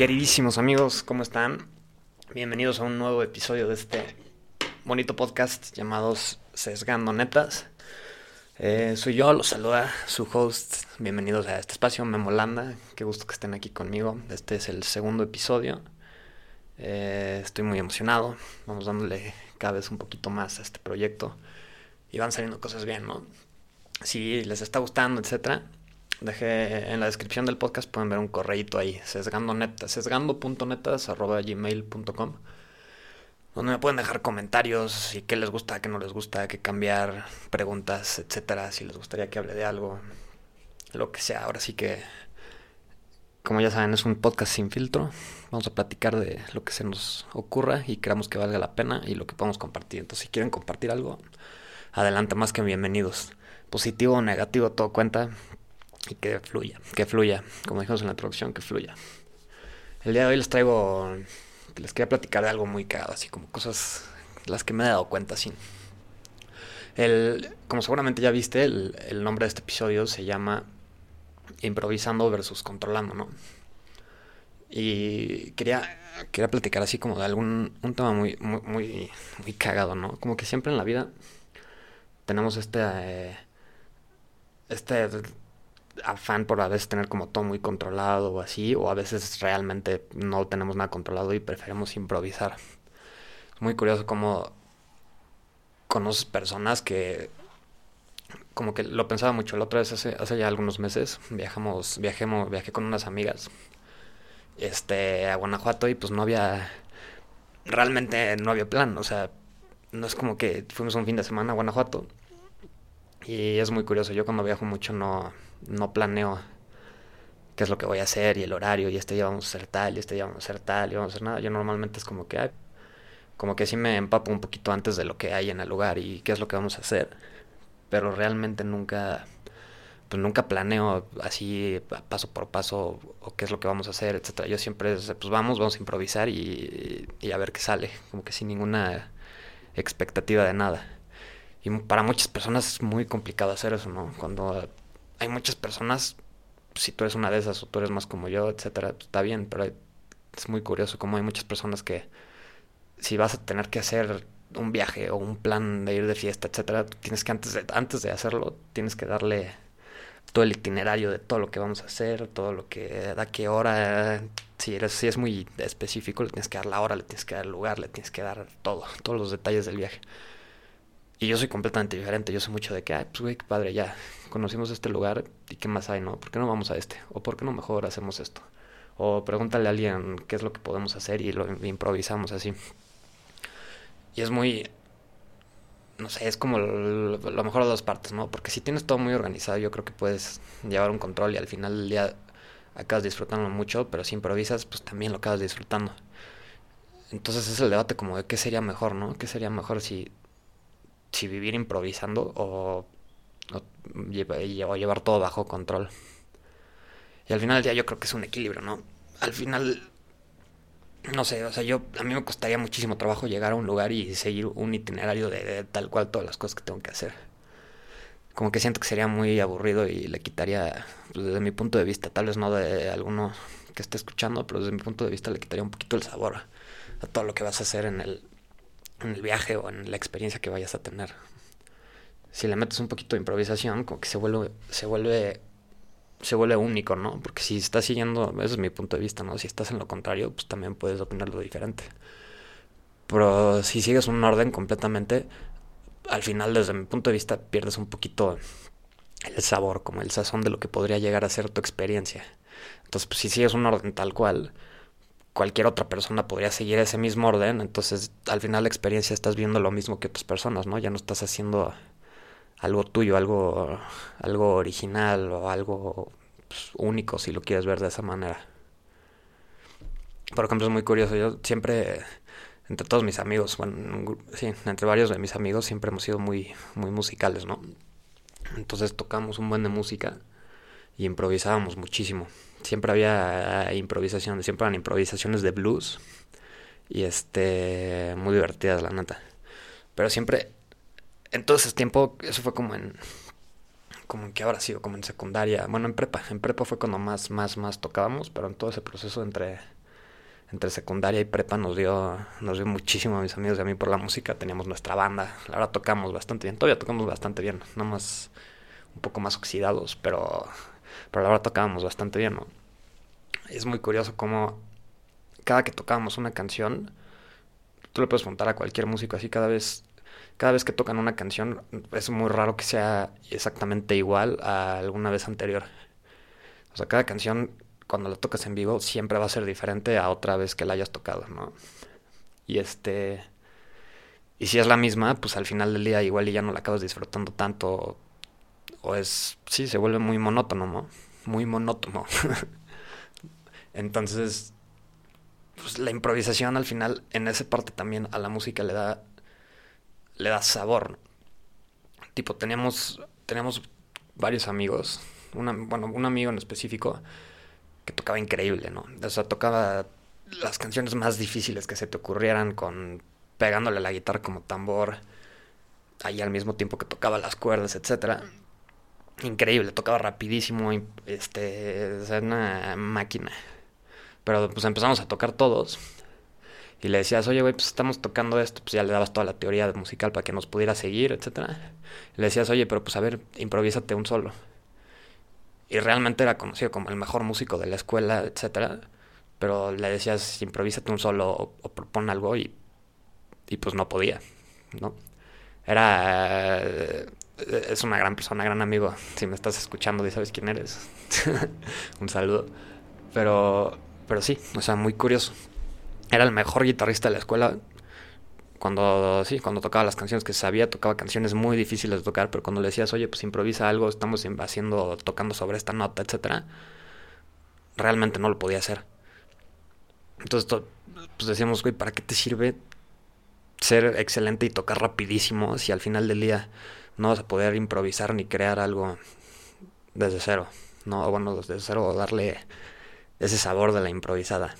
Queridísimos amigos, ¿cómo están? Bienvenidos a un nuevo episodio de este bonito podcast llamado Sesgando Netas. Eh, soy yo, los saluda su host. Bienvenidos a este espacio, Memolanda. Qué gusto que estén aquí conmigo. Este es el segundo episodio. Eh, estoy muy emocionado. Vamos dándole cada vez un poquito más a este proyecto. Y van saliendo cosas bien, ¿no? Si les está gustando, etcétera, dejé en la descripción del podcast, pueden ver un correíto ahí, sesgando.netas, sesgando.netas.gmail.com donde me pueden dejar comentarios y qué les gusta, qué no les gusta, qué cambiar, preguntas, etcétera, si les gustaría que hable de algo, lo que sea. Ahora sí que, como ya saben, es un podcast sin filtro. Vamos a platicar de lo que se nos ocurra y creamos que valga la pena y lo que podemos compartir. Entonces, si quieren compartir algo, adelante, más que bienvenidos. Positivo o negativo, todo cuenta y que fluya, que fluya, como dijimos en la introducción, que fluya. El día de hoy les traigo, les quería platicar de algo muy cagado, así como cosas las que me he dado cuenta, así. El, como seguramente ya viste, el, el nombre de este episodio se llama Improvisando versus Controlando, ¿no? Y quería, quería platicar así como de algún un tema muy, muy, muy, muy cagado, ¿no? Como que siempre en la vida tenemos este, eh, este afán por a veces tener como todo muy controlado o así, o a veces realmente no tenemos nada controlado y preferimos improvisar. Es muy curioso cómo conoces personas que como que lo pensaba mucho la otra vez hace, hace ya algunos meses viajamos viajemos viajé con unas amigas este a Guanajuato y pues no había realmente no había plan o sea no es como que fuimos un fin de semana a Guanajuato y es muy curioso yo cuando viajo mucho no no planeo qué es lo que voy a hacer y el horario y este día vamos a hacer tal y este día vamos a hacer tal y vamos a hacer nada. Yo normalmente es como que, como que sí me empapo un poquito antes de lo que hay en el lugar y qué es lo que vamos a hacer. Pero realmente nunca, pues nunca planeo así paso por paso o qué es lo que vamos a hacer, etcétera. Yo siempre, pues vamos, vamos a improvisar y, y a ver qué sale, como que sin ninguna expectativa de nada. Y para muchas personas es muy complicado hacer eso, ¿no? Cuando hay muchas personas, si tú eres una de esas o tú eres más como yo, etcétera, está bien, pero es muy curioso como hay muchas personas que si vas a tener que hacer un viaje o un plan de ir de fiesta, etcétera, tienes que antes de, antes de hacerlo, tienes que darle todo el itinerario de todo lo que vamos a hacer, todo lo que da qué hora, si eres si es muy específico, le tienes que dar la hora, le tienes que dar el lugar, le tienes que dar todo, todos los detalles del viaje. Y yo soy completamente diferente. Yo sé mucho de que, ay, pues güey, qué padre, ya conocimos este lugar y qué más hay, ¿no? ¿Por qué no vamos a este? ¿O por qué no mejor hacemos esto? O pregúntale a alguien qué es lo que podemos hacer y lo improvisamos así. Y es muy. No sé, es como lo, lo mejor de dos partes, ¿no? Porque si tienes todo muy organizado, yo creo que puedes llevar un control y al final del día acabas disfrutando mucho, pero si improvisas, pues también lo acabas disfrutando. Entonces es el debate como de qué sería mejor, ¿no? ¿Qué sería mejor si si vivir improvisando o, llevar todo bajo control. Y al final del día yo creo que es un equilibrio, ¿no? Al final, no sé, o sea, yo a mí me costaría muchísimo trabajo llegar a un lugar y seguir un itinerario de, tal cual todas las cosas que tengo que hacer. Como que siento que sería muy aburrido y le quitaría, pues, desde mi punto de vista, tal vez no de alguno que esté escuchando, pero desde mi punto de vista le quitaría un poquito el sabor a todo lo que vas a hacer en el, en el viaje o en la experiencia que vayas a tener. Si le metes un poquito de improvisación, como que se vuelve, se vuelve, se vuelve único, ¿no? Porque si estás siguiendo, ese es mi punto de vista, ¿no? Si estás en lo contrario, pues también puedes opinarlo diferente. Pero si sigues un orden completamente, al final, desde mi punto de vista, pierdes un poquito el sabor, como el sazón de lo que podría llegar a ser tu experiencia. Entonces, pues, si sigues un orden tal cual, cualquier otra persona podría seguir ese mismo orden, entonces al final la experiencia estás viendo lo mismo que otras personas, ¿no? Ya no estás haciendo algo tuyo, algo, algo original o algo pues, único, si lo quieres ver de esa manera. Por ejemplo, es muy curioso, yo siempre, entre todos mis amigos, bueno, sí, entre varios de mis amigos siempre hemos sido muy, muy musicales, ¿no? Entonces tocamos un buen de música y improvisábamos muchísimo siempre había improvisaciones, siempre eran improvisaciones de blues y este muy divertidas la neta. Pero siempre en todo ese tiempo eso fue como en como en que ahora sido como en secundaria, bueno, en prepa, en prepa fue cuando más más más tocábamos, pero en todo ese proceso entre entre secundaria y prepa nos dio, nos dio muchísimo a mis amigos y a mí por la música. Teníamos nuestra banda, la verdad tocamos bastante bien, todavía tocamos bastante bien, nada más un poco más oxidados, pero, pero la verdad tocábamos bastante bien, ¿no? Es muy curioso cómo cada que tocábamos una canción, tú le puedes preguntar a cualquier músico así, cada vez, cada vez que tocan una canción, es muy raro que sea exactamente igual a alguna vez anterior. O sea, cada canción cuando la tocas en vivo siempre va a ser diferente a otra vez que la hayas tocado, ¿no? Y este... Y si es la misma, pues al final del día igual y ya no la acabas disfrutando tanto. O es... Sí, se vuelve muy monótono, ¿no? Muy monótono. Entonces, pues la improvisación al final, en esa parte también a la música le da... Le da sabor. Tipo, teníamos... Teníamos varios amigos. Bueno, un amigo en específico que tocaba increíble, ¿no? O sea, tocaba las canciones más difíciles que se te ocurrieran con pegándole la guitarra como tambor, ahí al mismo tiempo que tocaba las cuerdas, etcétera. Increíble, tocaba rapidísimo, este, o sea, una máquina. Pero pues empezamos a tocar todos y le decías, oye, güey, pues estamos tocando esto, pues ya le dabas toda la teoría musical para que nos pudiera seguir, etcétera. le decías, oye, pero pues a ver, improvísate un solo y realmente era conocido como el mejor músico de la escuela, etcétera, pero le decías improvísate un solo o, o propon algo y, y pues no podía, ¿no? Era es una gran persona, gran amigo. Si me estás escuchando y sabes quién eres, un saludo. Pero, pero sí, o sea, muy curioso. Era el mejor guitarrista de la escuela cuando sí, cuando tocaba las canciones que sabía, tocaba canciones muy difíciles de tocar, pero cuando le decías, oye, pues improvisa algo, estamos haciendo, tocando sobre esta nota, etcétera, realmente no lo podía hacer. Entonces, pues decíamos, güey, ¿para qué te sirve ser excelente y tocar rapidísimo si al final del día no vas a poder improvisar ni crear algo desde cero? No, bueno, desde cero o darle ese sabor de la improvisada.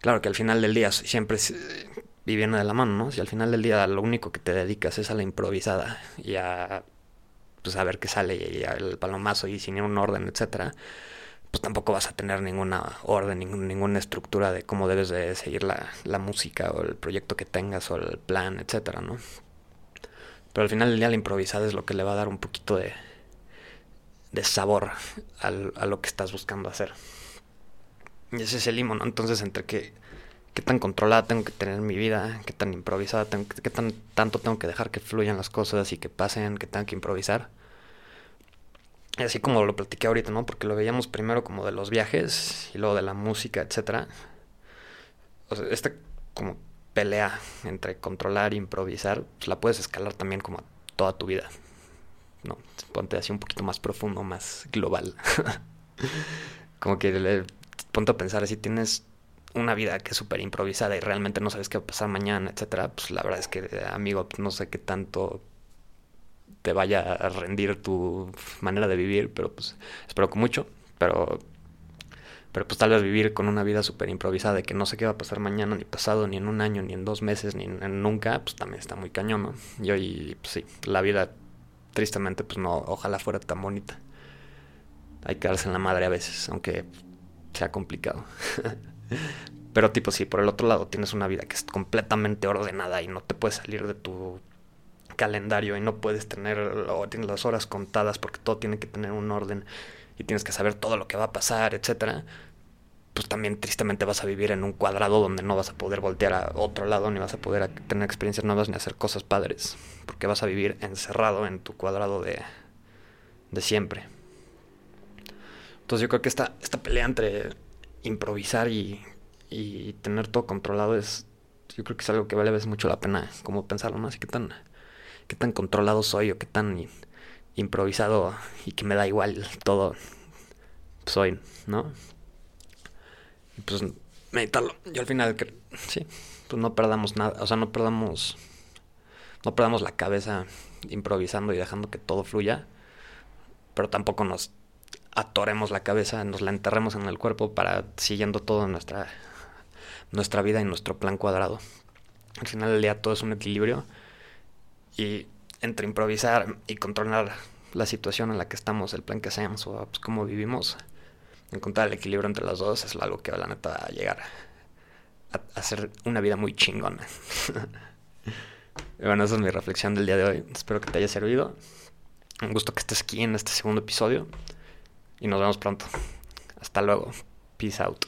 Claro que al final del día siempre viviendo de la mano, ¿no? Si al final del día lo único que te dedicas es a la improvisada y a pues a ver qué sale y al palomazo y sin un orden, etcétera, pues tampoco vas a tener ninguna orden, ninguna estructura de cómo debes de seguir la, la, música o el proyecto que tengas o el plan, etcétera, ¿no? Pero al final del día la improvisada es lo que le va a dar un poquito de, de sabor al, a lo que estás buscando hacer. Y ese es el limón, ¿no? Entonces entre que qué tan controlada tengo que tener mi vida, qué tan improvisada tengo, qué tan tanto tengo que dejar que fluyan las cosas y que pasen, que tengo que improvisar. Así como lo platiqué ahorita, ¿no? Porque lo veíamos primero como de los viajes y luego de la música, etcétera. O sea, esta como pelea entre controlar e improvisar, pues la puedes escalar también como toda tu vida. No, ponte así un poquito más profundo, más global. como que le, ponte a pensar si tienes una vida que es súper improvisada y realmente no sabes qué va a pasar mañana, etcétera, pues la verdad es que, amigo, no sé qué tanto te vaya a rendir tu manera de vivir, pero pues espero que mucho, pero pero pues tal vez vivir con una vida súper improvisada de que no sé qué va a pasar mañana, ni pasado, ni en un año, ni en dos meses, ni en, nunca, pues también está muy cañón, ¿no? Y hoy, pues sí, la vida, tristemente, pues no, ojalá fuera tan bonita. Hay que darse en la madre a veces, aunque sea complicado. Pero tipo, si por el otro lado tienes una vida que es completamente ordenada y no te puedes salir de tu calendario y no puedes tener o tienes las horas contadas porque todo tiene que tener un orden y tienes que saber todo lo que va a pasar, etcétera, pues también tristemente vas a vivir en un cuadrado donde no vas a poder voltear a otro lado ni vas a poder tener experiencias nuevas ni hacer cosas padres, porque vas a vivir encerrado en tu cuadrado de, de siempre. Entonces yo creo que esta, esta pelea entre improvisar y, y tener todo controlado es, yo creo que es algo que vale a veces mucho la pena como pensarlo, ¿no? Así que tan, qué tan controlado soy o qué tan improvisado y que me da igual todo soy, ¿no? Pues meditarlo. Yo al final, sí, pues no perdamos nada, o sea, no perdamos, no perdamos la cabeza improvisando y dejando que todo fluya, pero tampoco nos atoremos la cabeza, nos la enterremos en el cuerpo para siguiendo toda nuestra, nuestra vida y nuestro plan cuadrado. Al final del día todo es un equilibrio y entre improvisar y controlar la situación en la que estamos, el plan que hacemos o pues, cómo vivimos, encontrar el equilibrio entre las dos es algo que la neta a llegar hacer una vida muy chingona. bueno, esa es mi reflexión del día de hoy. Espero que te haya servido. Un gusto que estés aquí en este segundo episodio. Y nos vemos pronto. Hasta luego. Peace out.